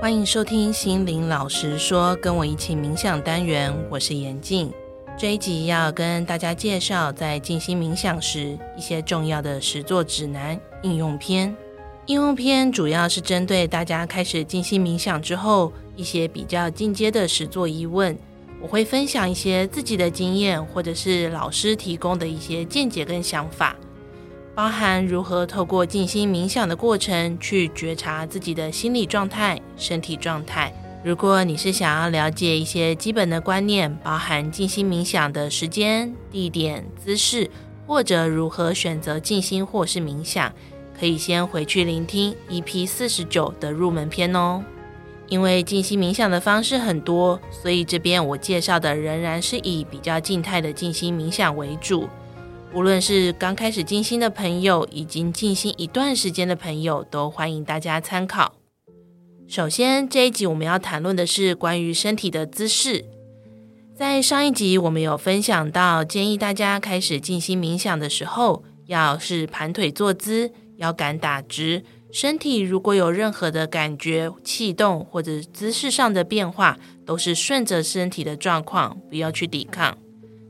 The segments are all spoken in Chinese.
欢迎收听心灵老实说，跟我一起冥想单元，我是严静。这一集要跟大家介绍在静心冥想时一些重要的实作指南应用篇。应用篇主要是针对大家开始静心冥想之后一些比较进阶的实作疑问，我会分享一些自己的经验，或者是老师提供的一些见解跟想法。包含如何透过静心冥想的过程去觉察自己的心理状态、身体状态。如果你是想要了解一些基本的观念，包含静心冥想的时间、地点、姿势，或者如何选择静心或是冥想，可以先回去聆听 EP 四十九的入门篇哦。因为静心冥想的方式很多，所以这边我介绍的仍然是以比较静态的静心冥想为主。无论是刚开始静心的朋友，已经静心一段时间的朋友，都欢迎大家参考。首先，这一集我们要谈论的是关于身体的姿势。在上一集我们有分享到，建议大家开始静心冥想的时候，要是盘腿坐姿，腰杆打直，身体如果有任何的感觉、气动或者姿势上的变化，都是顺着身体的状况，不要去抵抗。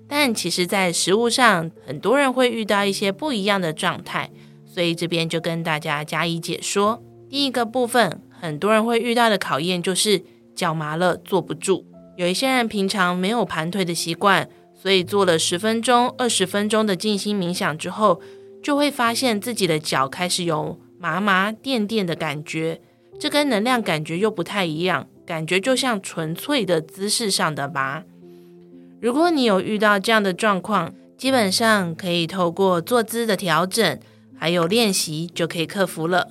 但其实，在食物上，很多人会遇到一些不一样的状态，所以这边就跟大家加以解说。第一个部分，很多人会遇到的考验就是脚麻了，坐不住。有一些人平常没有盘腿的习惯，所以做了十分钟、二十分钟的静心冥想之后，就会发现自己的脚开始有麻麻、电电的感觉，这跟能量感觉又不太一样，感觉就像纯粹的姿势上的麻。如果你有遇到这样的状况，基本上可以透过坐姿的调整，还有练习就可以克服了。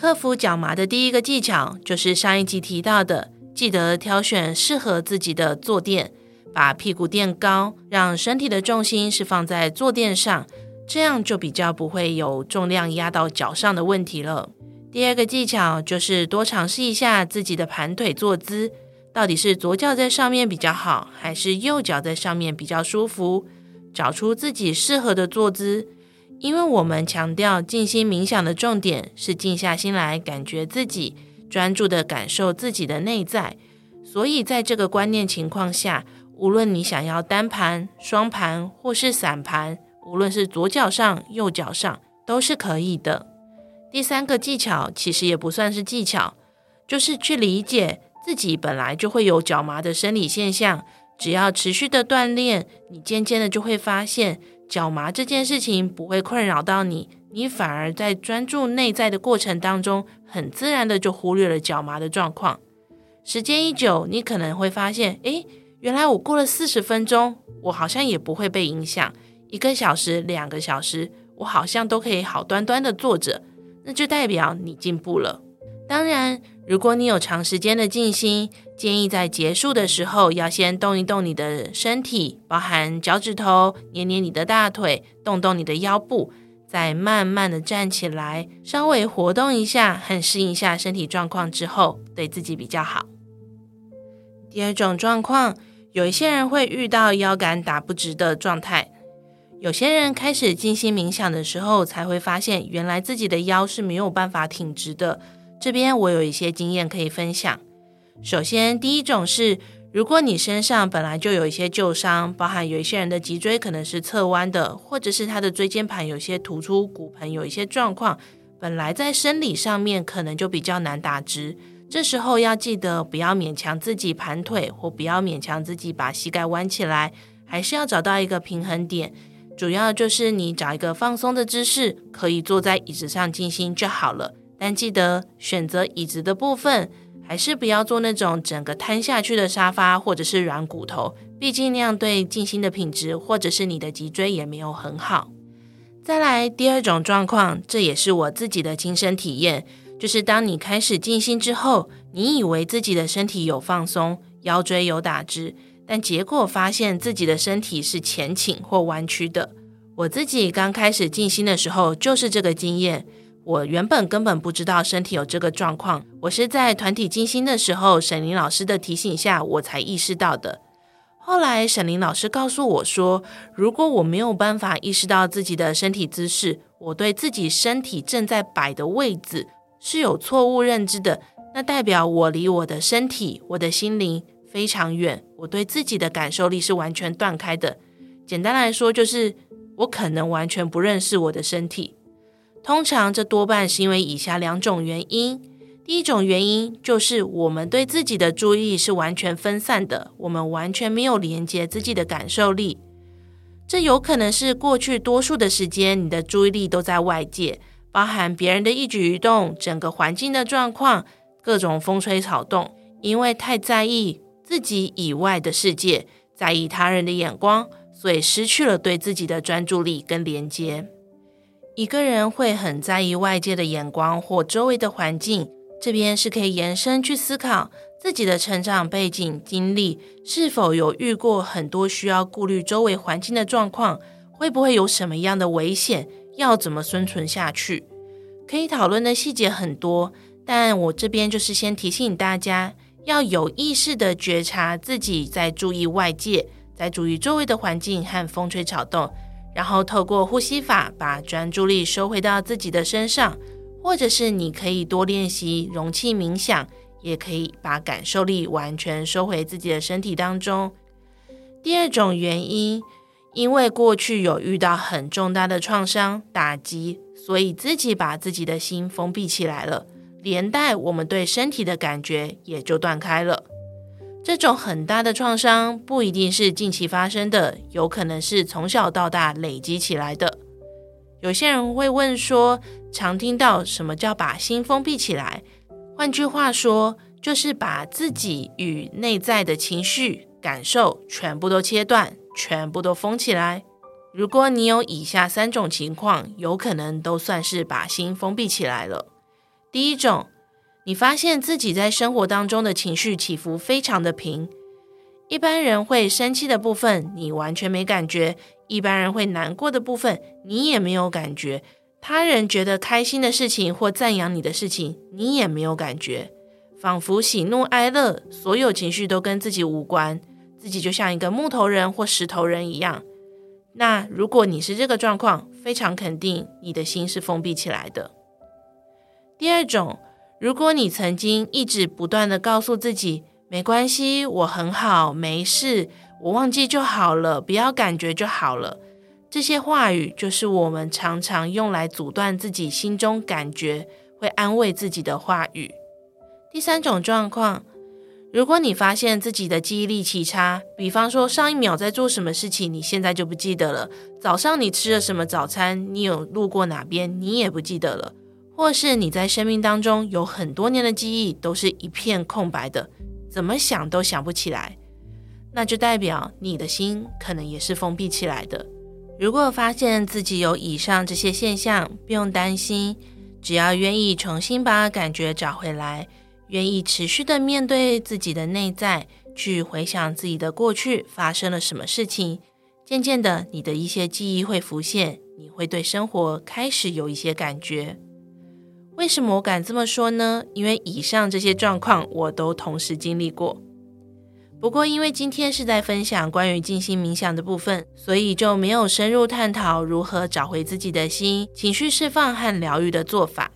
克服脚麻的第一个技巧就是上一集提到的，记得挑选适合自己的坐垫，把屁股垫高，让身体的重心是放在坐垫上，这样就比较不会有重量压到脚上的问题了。第二个技巧就是多尝试一下自己的盘腿坐姿。到底是左脚在上面比较好，还是右脚在上面比较舒服？找出自己适合的坐姿。因为我们强调静心冥想的重点是静下心来，感觉自己，专注的感受自己的内在。所以在这个观念情况下，无论你想要单盘、双盘或是散盘，无论是左脚上、右脚上，都是可以的。第三个技巧其实也不算是技巧，就是去理解。自己本来就会有脚麻的生理现象，只要持续的锻炼，你渐渐的就会发现脚麻这件事情不会困扰到你，你反而在专注内在的过程当中，很自然的就忽略了脚麻的状况。时间一久，你可能会发现，诶，原来我过了四十分钟，我好像也不会被影响，一个小时、两个小时，我好像都可以好端端的坐着，那就代表你进步了。当然，如果你有长时间的静心，建议在结束的时候要先动一动你的身体，包含脚趾头，捏捏你的大腿，动动你的腰部，再慢慢的站起来，稍微活动一下，很适应一下身体状况之后，对自己比较好。第二种状况，有一些人会遇到腰杆打不直的状态，有些人开始静心冥想的时候，才会发现原来自己的腰是没有办法挺直的。这边我有一些经验可以分享。首先，第一种是，如果你身上本来就有一些旧伤，包含有一些人的脊椎可能是侧弯的，或者是他的椎间盘有些突出，骨盆有一些状况，本来在生理上面可能就比较难打直。这时候要记得不要勉强自己盘腿，或不要勉强自己把膝盖弯起来，还是要找到一个平衡点。主要就是你找一个放松的姿势，可以坐在椅子上静心就好了。但记得选择椅子的部分，还是不要坐那种整个瘫下去的沙发或者是软骨头，毕竟那样对静心的品质或者是你的脊椎也没有很好。再来第二种状况，这也是我自己的亲身体验，就是当你开始静心之后，你以为自己的身体有放松，腰椎有打直，但结果发现自己的身体是前倾或弯曲的。我自己刚开始静心的时候，就是这个经验。我原本根本不知道身体有这个状况，我是在团体静心的时候，沈林老师的提醒下，我才意识到的。后来沈林老师告诉我说，如果我没有办法意识到自己的身体姿势，我对自己身体正在摆的位置是有错误认知的，那代表我离我的身体、我的心灵非常远，我对自己的感受力是完全断开的。简单来说，就是我可能完全不认识我的身体。通常这多半是因为以下两种原因。第一种原因就是我们对自己的注意是完全分散的，我们完全没有连接自己的感受力。这有可能是过去多数的时间，你的注意力都在外界，包含别人的一举一动、整个环境的状况、各种风吹草动，因为太在意自己以外的世界，在意他人的眼光，所以失去了对自己的专注力跟连接。一个人会很在意外界的眼光或周围的环境。这边是可以延伸去思考自己的成长背景经历，是否有遇过很多需要顾虑周围环境的状况，会不会有什么样的危险，要怎么生存下去？可以讨论的细节很多，但我这边就是先提醒大家，要有意识地觉察自己在注意外界，在注意周围的环境和风吹草动，然后透过呼吸法把专注力收回到自己的身上。或者是你可以多练习容器冥想，也可以把感受力完全收回自己的身体当中。第二种原因，因为过去有遇到很重大的创伤打击，所以自己把自己的心封闭起来了，连带我们对身体的感觉也就断开了。这种很大的创伤不一定是近期发生的，有可能是从小到大累积起来的。有些人会问说，常听到什么叫把心封闭起来？换句话说，就是把自己与内在的情绪、感受全部都切断，全部都封起来。如果你有以下三种情况，有可能都算是把心封闭起来了。第一种，你发现自己在生活当中的情绪起伏非常的平。一般人会生气的部分，你完全没感觉；一般人会难过的部分，你也没有感觉；他人觉得开心的事情或赞扬你的事情，你也没有感觉。仿佛喜怒哀乐，所有情绪都跟自己无关，自己就像一个木头人或石头人一样。那如果你是这个状况，非常肯定你的心是封闭起来的。第二种，如果你曾经一直不断地告诉自己，没关系，我很好，没事，我忘记就好了，不要感觉就好了。这些话语就是我们常常用来阻断自己心中感觉，会安慰自己的话语。第三种状况，如果你发现自己的记忆力奇差，比方说上一秒在做什么事情，你现在就不记得了；早上你吃了什么早餐，你有路过哪边，你也不记得了；或是你在生命当中有很多年的记忆都是一片空白的。怎么想都想不起来，那就代表你的心可能也是封闭起来的。如果发现自己有以上这些现象，不用担心，只要愿意重新把感觉找回来，愿意持续的面对自己的内在，去回想自己的过去发生了什么事情，渐渐的，你的一些记忆会浮现，你会对生活开始有一些感觉。为什么我敢这么说呢？因为以上这些状况我都同时经历过。不过，因为今天是在分享关于静心冥想的部分，所以就没有深入探讨如何找回自己的心、情绪释放和疗愈的做法。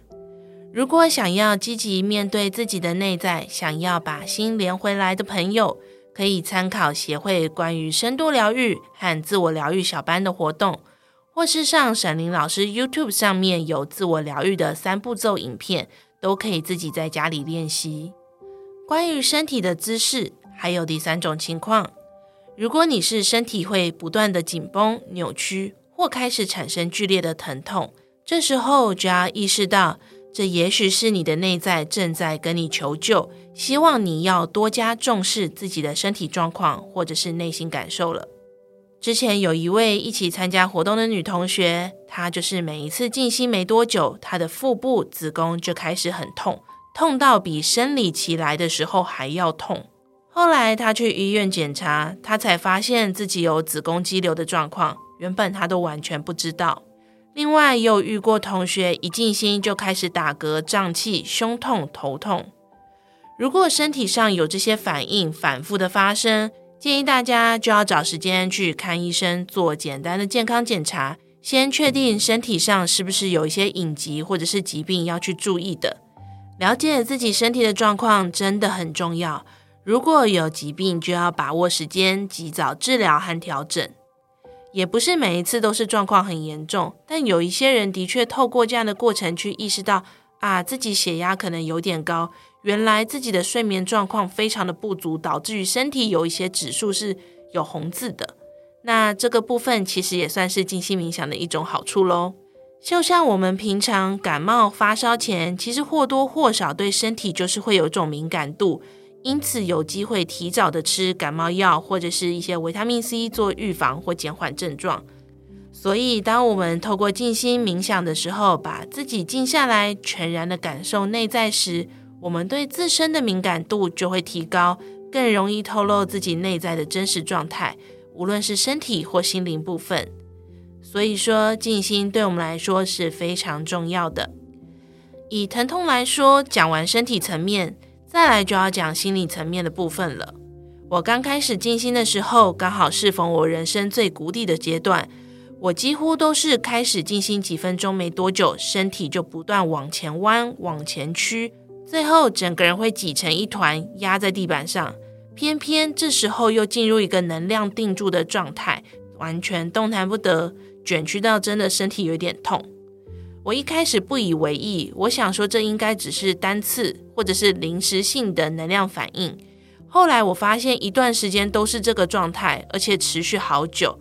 如果想要积极面对自己的内在，想要把心连回来的朋友，可以参考协会关于深度疗愈和自我疗愈小班的活动。或是上沈伶老师 YouTube 上面有自我疗愈的三步骤影片，都可以自己在家里练习。关于身体的姿势，还有第三种情况，如果你是身体会不断的紧绷、扭曲，或开始产生剧烈的疼痛，这时候就要意识到，这也许是你的内在正在跟你求救，希望你要多加重视自己的身体状况，或者是内心感受了。之前有一位一起参加活动的女同学，她就是每一次静心没多久，她的腹部子宫就开始很痛，痛到比生理期来的时候还要痛。后来她去医院检查，她才发现自己有子宫肌瘤的状况，原本她都完全不知道。另外又遇过同学一静心就开始打嗝、胀气、胸痛、头痛。如果身体上有这些反应反复的发生，建议大家就要找时间去看医生，做简单的健康检查，先确定身体上是不是有一些隐疾或者是疾病要去注意的。了解自己身体的状况真的很重要。如果有疾病，就要把握时间，及早治疗和调整。也不是每一次都是状况很严重，但有一些人的确透过这样的过程去意识到，啊，自己血压可能有点高，原来自己的睡眠状况非常的不足，导致于身体有一些指数是有红字的。那这个部分其实也算是静心冥想的一种好处喽。就像我们平常感冒发烧前，其实或多或少对身体就是会有一种敏感度。因此，有机会提早的吃感冒药或者是一些维他命 C 做预防或减缓症状。所以，当我们透过静心冥想的时候，把自己静下来，全然的感受内在时，我们对自身的敏感度就会提高，更容易透露自己内在的真实状态，无论是身体或心灵部分。所以说，静心对我们来说是非常重要的。以疼痛来说，讲完身体层面。再来就要讲心理层面的部分了。我刚开始静心的时候，刚好适逢我人生最谷底的阶段。我几乎都是开始静心几分钟没多久，身体就不断往前弯、往前屈，最后整个人会挤成一团，压在地板上。偏偏这时候又进入一个能量定住的状态，完全动弹不得，卷曲到真的身体有点痛。我一开始不以为意，我想说这应该只是单次或者是临时性的能量反应。后来我发现一段时间都是这个状态，而且持续好久。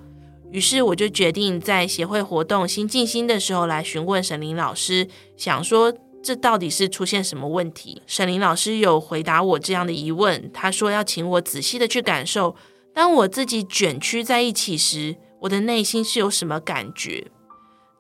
于是我就决定在协会活动新静心的时候来询问沈林老师，想说这到底是出现什么问题。沈林老师有回答我这样的疑问，他说要请我仔细的去感受，当我自己卷曲在一起时，我的内心是有什么感觉。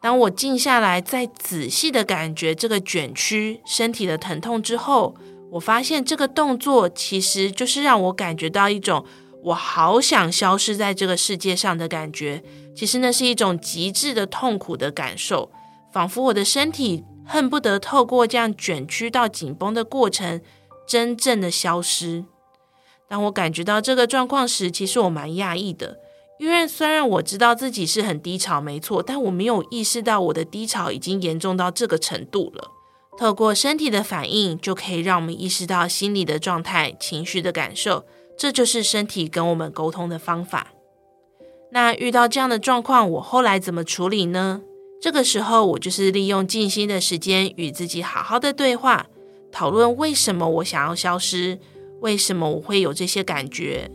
当我静下来，再仔细的感觉这个卷曲身体的疼痛之后，我发现这个动作其实就是让我感觉到一种我好想消失在这个世界上的感觉。其实那是一种极致的痛苦的感受，仿佛我的身体恨不得透过这样卷曲到紧绷的过程，真正的消失。当我感觉到这个状况时，其实我蛮讶异的。因为虽然我知道自己是很低潮，没错，但我没有意识到我的低潮已经严重到这个程度了。透过身体的反应，就可以让我们意识到心理的状态、情绪的感受，这就是身体跟我们沟通的方法。那遇到这样的状况，我后来怎么处理呢？这个时候，我就是利用静心的时间，与自己好好的对话，讨论为什么我想要消失，为什么我会有这些感觉。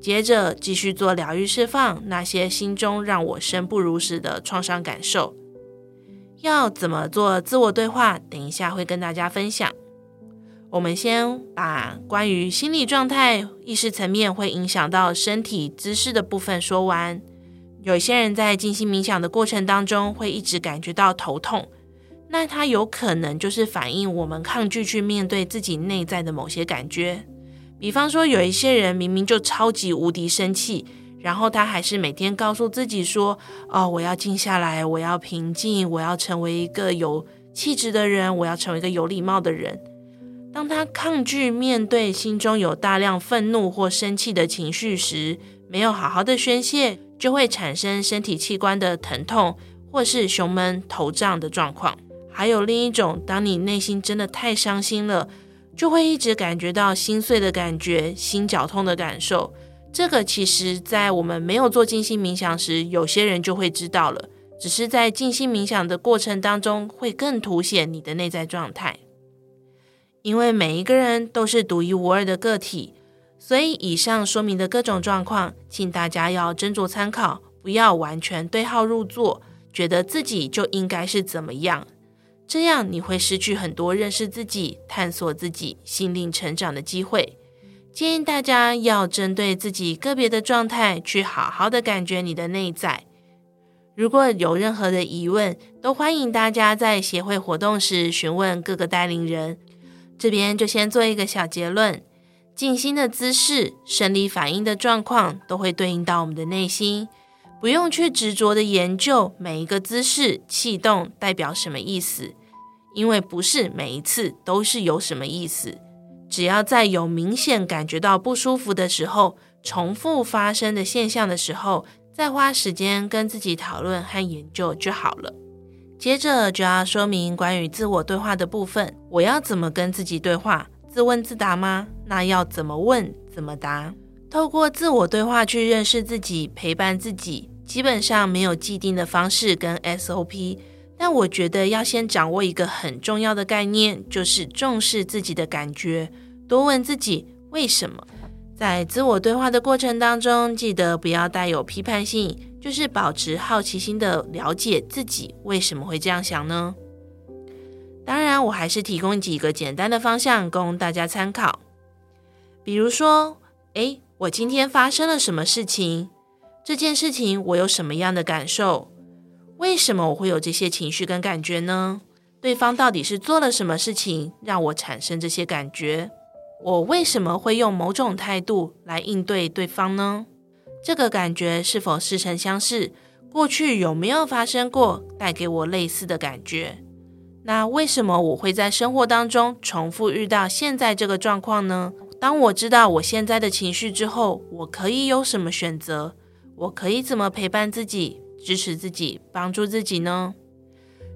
接着继续做疗愈释放，那些心中让我生不如死的创伤感受。要怎么做自我对话？等一下会跟大家分享。我们先把关于心理状态、意识层面会影响到身体姿势的部分说完。有些人在静心冥想的过程当中会一直感觉到头痛，那它有可能就是反映我们抗拒去面对自己内在的某些感觉。比方说，有一些人明明就超级无敌生气，然后他还是每天告诉自己说：“哦，我要静下来，我要平静，我要成为一个有气质的人，我要成为一个有礼貌的人。”当他抗拒面对心中有大量愤怒或生气的情绪时，没有好好的宣泄，就会产生身体器官的疼痛，或是胸闷、头胀的状况。还有另一种，当你内心真的太伤心了。就会一直感觉到心碎的感觉、心绞痛的感受。这个其实，在我们没有做静心冥想时，有些人就会知道了。只是在静心冥想的过程当中，会更凸显你的内在状态。因为每一个人都是独一无二的个体，所以以上说明的各种状况，请大家要斟酌参考，不要完全对号入座，觉得自己就应该是怎么样。这样你会失去很多认识自己、探索自己、心灵成长的机会。建议大家要针对自己个别的状态，去好好的感觉你的内在。如果有任何的疑问，都欢迎大家在协会活动时询问各个带领人。这边就先做一个小结论：静心的姿势、生理反应的状况，都会对应到我们的内心。不用去执着的研究每一个姿势、气动代表什么意思，因为不是每一次都是有什么意思。只要在有明显感觉到不舒服的时候，重复发生的现象的时候，再花时间跟自己讨论和研究就好了。接着就要说明关于自我对话的部分，我要怎么跟自己对话？自问自答吗？那要怎么问？怎么答？透过自我对话去认识自己，陪伴自己，基本上没有既定的方式跟 SOP。但我觉得要先掌握一个很重要的概念，就是重视自己的感觉，多问自己为什么。在自我对话的过程当中，记得不要带有批判性，就是保持好奇心的了解自己为什么会这样想呢？当然，我还是提供几个简单的方向供大家参考。比如说，诶，我今天发生了什么事情？这件事情我有什么样的感受？为什么我会有这些情绪跟感觉呢？对方到底是做了什么事情让我产生这些感觉？我为什么会用某种态度来应对对方呢？这个感觉是否似曾相识？过去有没有发生过带给我类似的感觉？那为什么我会在生活当中重复遇到现在这个状况呢？当我知道我现在的情绪之后，我可以有什么选择？我可以怎么陪伴自己？支持自己，帮助自己呢？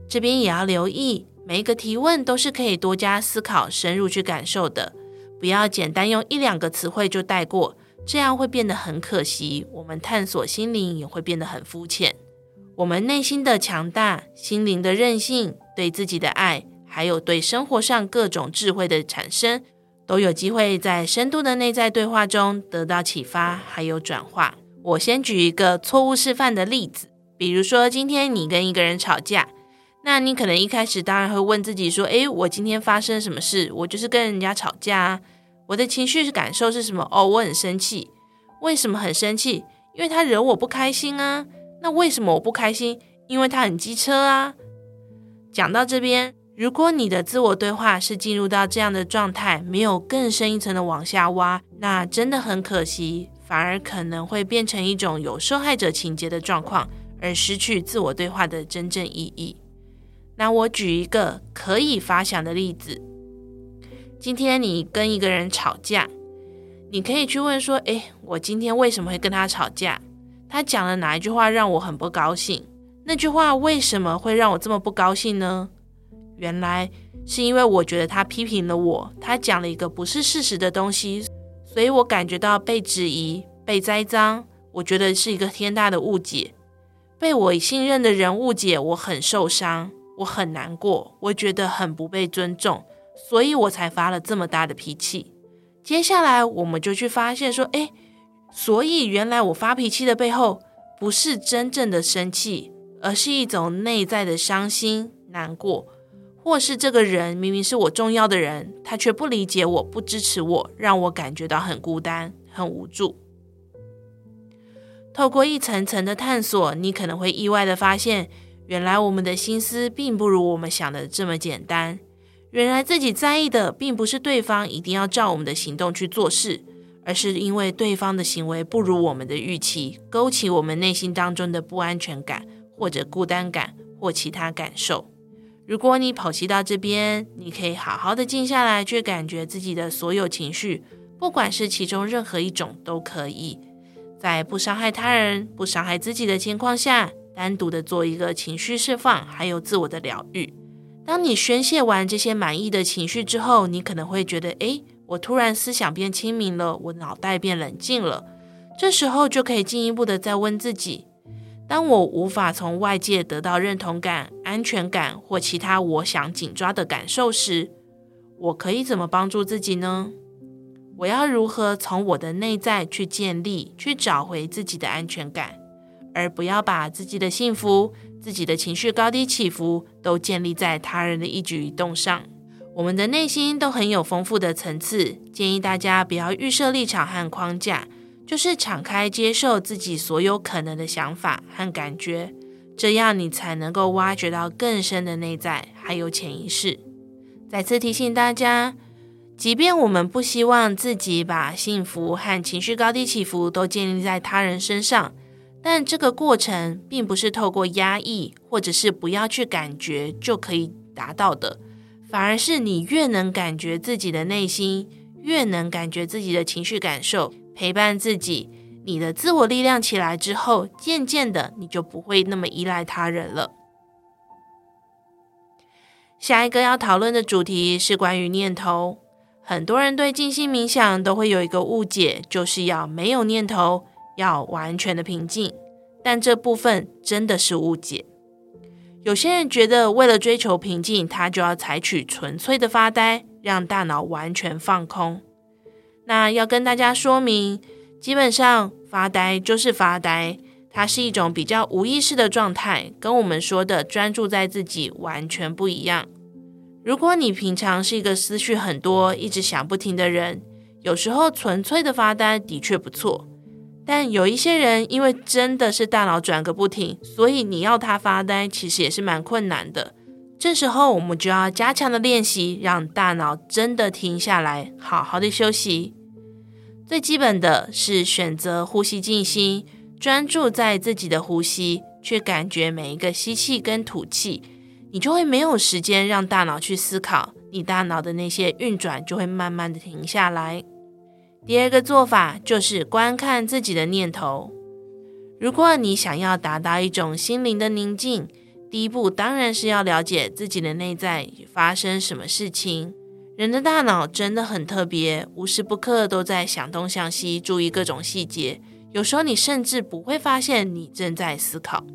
这边也要留意，每一个提问都是可以多加思考、深入去感受的，不要简单用一两个词汇就带过，这样会变得很可惜。我们探索心灵也会变得很肤浅。我们内心的强大、心灵的韧性、对自己的爱，还有对生活上各种智慧的产生，都有机会在深度的内在对话中得到启发，还有转化。我先举一个错误示范的例子。比如说，今天你跟一个人吵架，那你可能一开始当然会问自己说：“诶，我今天发生什么事？我就是跟人家吵架啊，我的情绪是感受是什么？哦，我很生气。为什么很生气？因为他惹我不开心啊。那为什么我不开心？因为他很机车啊。”讲到这边，如果你的自我对话是进入到这样的状态，没有更深一层的往下挖，那真的很可惜，反而可能会变成一种有受害者情节的状况。而失去自我对话的真正意义。那我举一个可以发想的例子：今天你跟一个人吵架，你可以去问说：“诶，我今天为什么会跟他吵架？他讲了哪一句话让我很不高兴？那句话为什么会让我这么不高兴呢？原来是因为我觉得他批评了我，他讲了一个不是事实的东西，所以我感觉到被质疑、被栽赃，我觉得是一个天大的误解。”被我信任的人误解，我很受伤，我很难过，我觉得很不被尊重，所以我才发了这么大的脾气。接下来，我们就去发现说，诶，所以原来我发脾气的背后，不是真正的生气，而是一种内在的伤心、难过，或是这个人明明是我重要的人，他却不理解我，不支持我，让我感觉到很孤单、很无助。透过一层层的探索，你可能会意外的发现，原来我们的心思并不如我们想的这么简单。原来自己在意的，并不是对方一定要照我们的行动去做事，而是因为对方的行为不如我们的预期，勾起我们内心当中的不安全感，或者孤单感，或其他感受。如果你剖析到这边，你可以好好的静下来，去感觉自己的所有情绪，不管是其中任何一种都可以。在不伤害他人、不伤害自己的情况下，单独的做一个情绪释放，还有自我的疗愈。当你宣泄完这些满意的情绪之后，你可能会觉得，诶，我突然思想变清明了，我脑袋变冷静了。这时候就可以进一步的再问自己：当我无法从外界得到认同感、安全感或其他我想紧抓的感受时，我可以怎么帮助自己呢？我要如何从我的内在去建立、去找回自己的安全感，而不要把自己的幸福、自己的情绪高低起伏都建立在他人的一举一动上。我们的内心都很有丰富的层次，建议大家不要预设立场和框架，就是敞开接受自己所有可能的想法和感觉，这样你才能够挖掘到更深的内在还有潜意识。再次提醒大家。即便我们不希望自己把幸福和情绪高低起伏都建立在他人身上，但这个过程并不是透过压抑或者是不要去感觉就可以达到的，反而是你越能感觉自己的内心，越能感觉自己的情绪感受，陪伴自己，你的自我力量起来之后，渐渐的你就不会那么依赖他人了。下一个要讨论的主题是关于念头。很多人对静心冥想都会有一个误解，就是要没有念头，要完全的平静。但这部分真的是误解。有些人觉得，为了追求平静，他就要采取纯粹的发呆，让大脑完全放空。那要跟大家说明，基本上发呆就是发呆，它是一种比较无意识的状态，跟我们说的专注在自己完全不一样。如果你平常是一个思绪很多、一直想不停的人，有时候纯粹的发呆的确不错。但有一些人，因为真的是大脑转个不停，所以你要他发呆，其实也是蛮困难的。这时候我们就要加强的练习，让大脑真的停下来，好好的休息。最基本的是选择呼吸静心，专注在自己的呼吸，去感觉每一个吸气跟吐气，你就会没有时间让大脑去思考，你大脑的那些运转就会慢慢的停下来。第二个做法就是观看自己的念头。如果你想要达到一种心灵的宁静，第一步当然是要了解自己的内在发生什么事情。人的大脑真的很特别，无时不刻都在想东想西，注意各种细节。有时候你甚至不会发现你正在思考。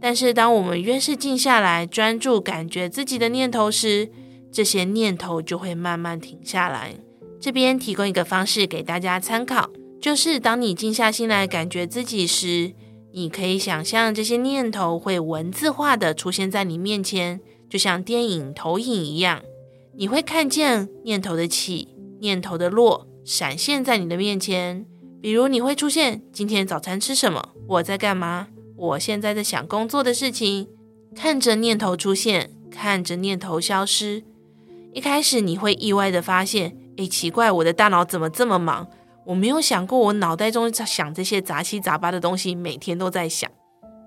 但是当我们越是静下来，专注感觉自己的念头时，这些念头就会慢慢停下来。这边提供一个方式给大家参考，就是当你静下心来感觉自己时，你可以想象这些念头会文字化的出现在你面前，就像电影投影一样。你会看见念头的起，念头的落，闪现在你的面前。比如，你会出现今天早餐吃什么？我在干嘛？我现在在想工作的事情。看着念头出现，看着念头消失。一开始你会意外的发现，诶，奇怪，我的大脑怎么这么忙？我没有想过，我脑袋中想这些杂七杂八的东西，每天都在想。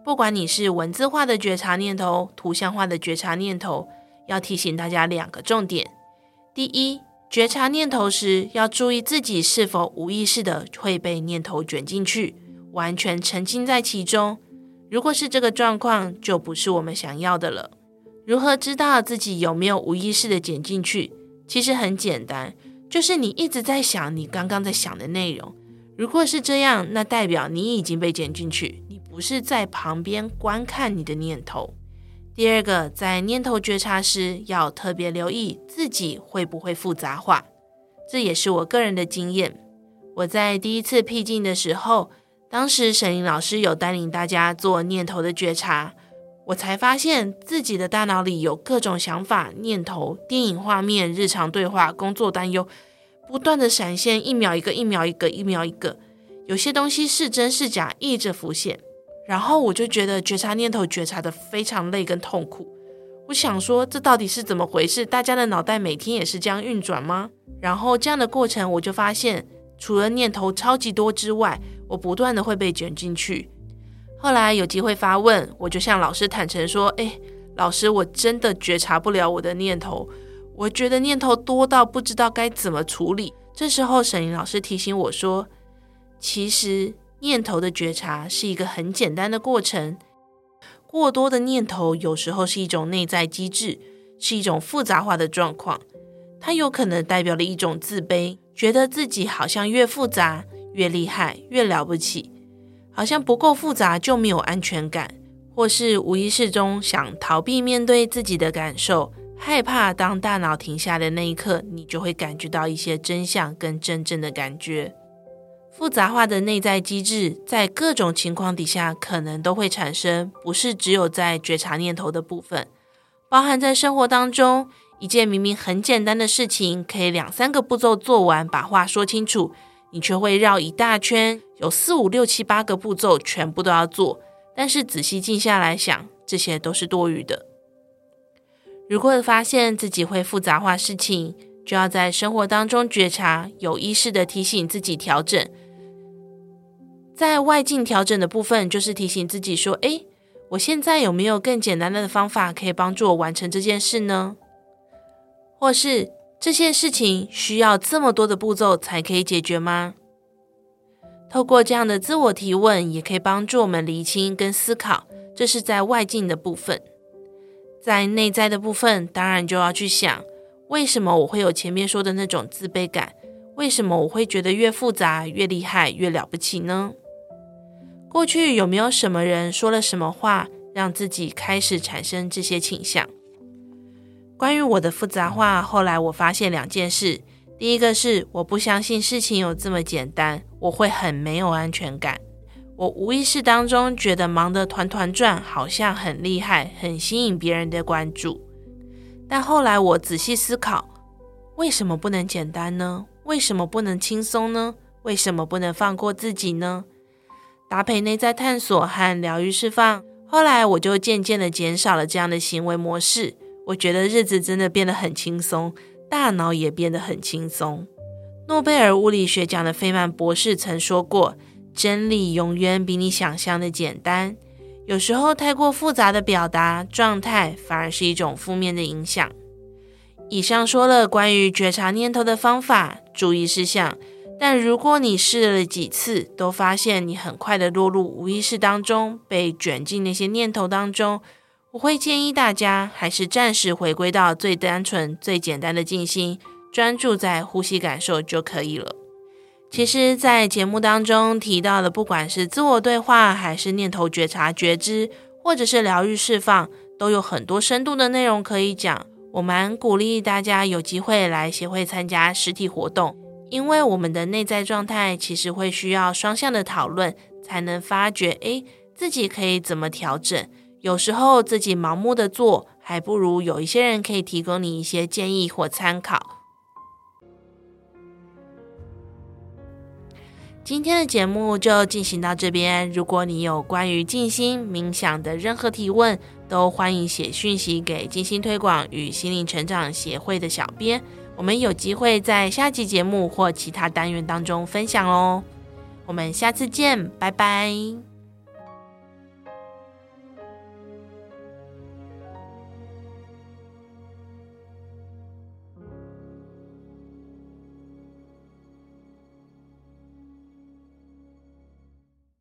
不管你是文字化的觉察念头，图像化的觉察念头。要提醒大家两个重点：第一，觉察念头时，要注意自己是否无意识的会被念头卷进去，完全沉浸在其中。如果是这个状况，就不是我们想要的了。如何知道自己有没有无意识的卷进去？其实很简单，就是你一直在想你刚刚在想的内容。如果是这样，那代表你已经被卷进去，你不是在旁边观看你的念头。第二个，在念头觉察时，要特别留意自己会不会复杂化。这也是我个人的经验。我在第一次僻静的时候，当时沈林老师有带领大家做念头的觉察，我才发现自己的大脑里有各种想法、念头、电影画面、日常对话、工作担忧，不断的闪现，一秒一个，一秒一个，一秒一个。有些东西是真是假，一直浮现。然后我就觉得觉察念头觉察的非常累跟痛苦。我想说，这到底是怎么回事？大家的脑袋每天也是这样运转吗？然后这样的过程，我就发现，除了念头超级多之外，我不断的会被卷进去。后来有机会发问，我就向老师坦诚说：“诶，老师，我真的觉察不了我的念头，我觉得念头多到不知道该怎么处理。”这时候沈伶老师提醒我说：“其实。”念头的觉察是一个很简单的过程。过多的念头有时候是一种内在机制，是一种复杂化的状况。它有可能代表了一种自卑，觉得自己好像越复杂越厉害，越了不起，好像不够复杂就没有安全感，或是无意识中想逃避面对自己的感受，害怕当大脑停下的那一刻，你就会感觉到一些真相跟真正的感觉。复杂化的内在机制，在各种情况底下可能都会产生，不是只有在觉察念头的部分，包含在生活当中，一件明明很简单的事情，可以两三个步骤做完，把话说清楚，你却会绕一大圈，有四五六七八个步骤全部都要做，但是仔细静下来想，这些都是多余的。如果发现自己会复杂化事情，就要在生活当中觉察，有意识地提醒自己调整。在外境调整的部分，就是提醒自己说：“诶，我现在有没有更简单的方法可以帮助我完成这件事呢？或是这些事情需要这么多的步骤才可以解决吗？”透过这样的自我提问，也可以帮助我们厘清跟思考。这是在外境的部分。在内在的部分，当然就要去想，为什么我会有前面说的那种自卑感？为什么我会觉得越复杂越厉害越了不起呢？过去有没有什么人说了什么话，让自己开始产生这些倾向？关于我的复杂化，后来我发现两件事：第一个是我不相信事情有这么简单，我会很没有安全感。我无意识当中觉得忙得团团转，好像很厉害，很吸引别人的关注。但后来我仔细思考，为什么不能简单呢？为什么不能轻松呢？为什么不能放过自己呢？搭配内在探索和疗愈释放，后来我就渐渐的减少了这样的行为模式。我觉得日子真的变得很轻松，大脑也变得很轻松。诺贝尔物理学奖的费曼博士曾说过。真理永远比你想象的简单。有时候太过复杂的表达状态，反而是一种负面的影响。以上说了关于觉察念头的方法、注意事项，但如果你试了几次，都发现你很快的落入无意识当中，被卷进那些念头当中，我会建议大家还是暂时回归到最单纯、最简单的静心，专注在呼吸感受就可以了。其实，在节目当中提到的，不管是自我对话，还是念头觉察觉知，或者是疗愈释放，都有很多深度的内容可以讲。我蛮鼓励大家有机会来协会参加实体活动，因为我们的内在状态其实会需要双向的讨论，才能发觉，诶，自己可以怎么调整。有时候自己盲目的做，还不如有一些人可以提供你一些建议或参考。今天的节目就进行到这边。如果你有关于静心冥想的任何提问，都欢迎写讯息给静心推广与心灵成长协会的小编。我们有机会在下集节目或其他单元当中分享哦。我们下次见，拜拜。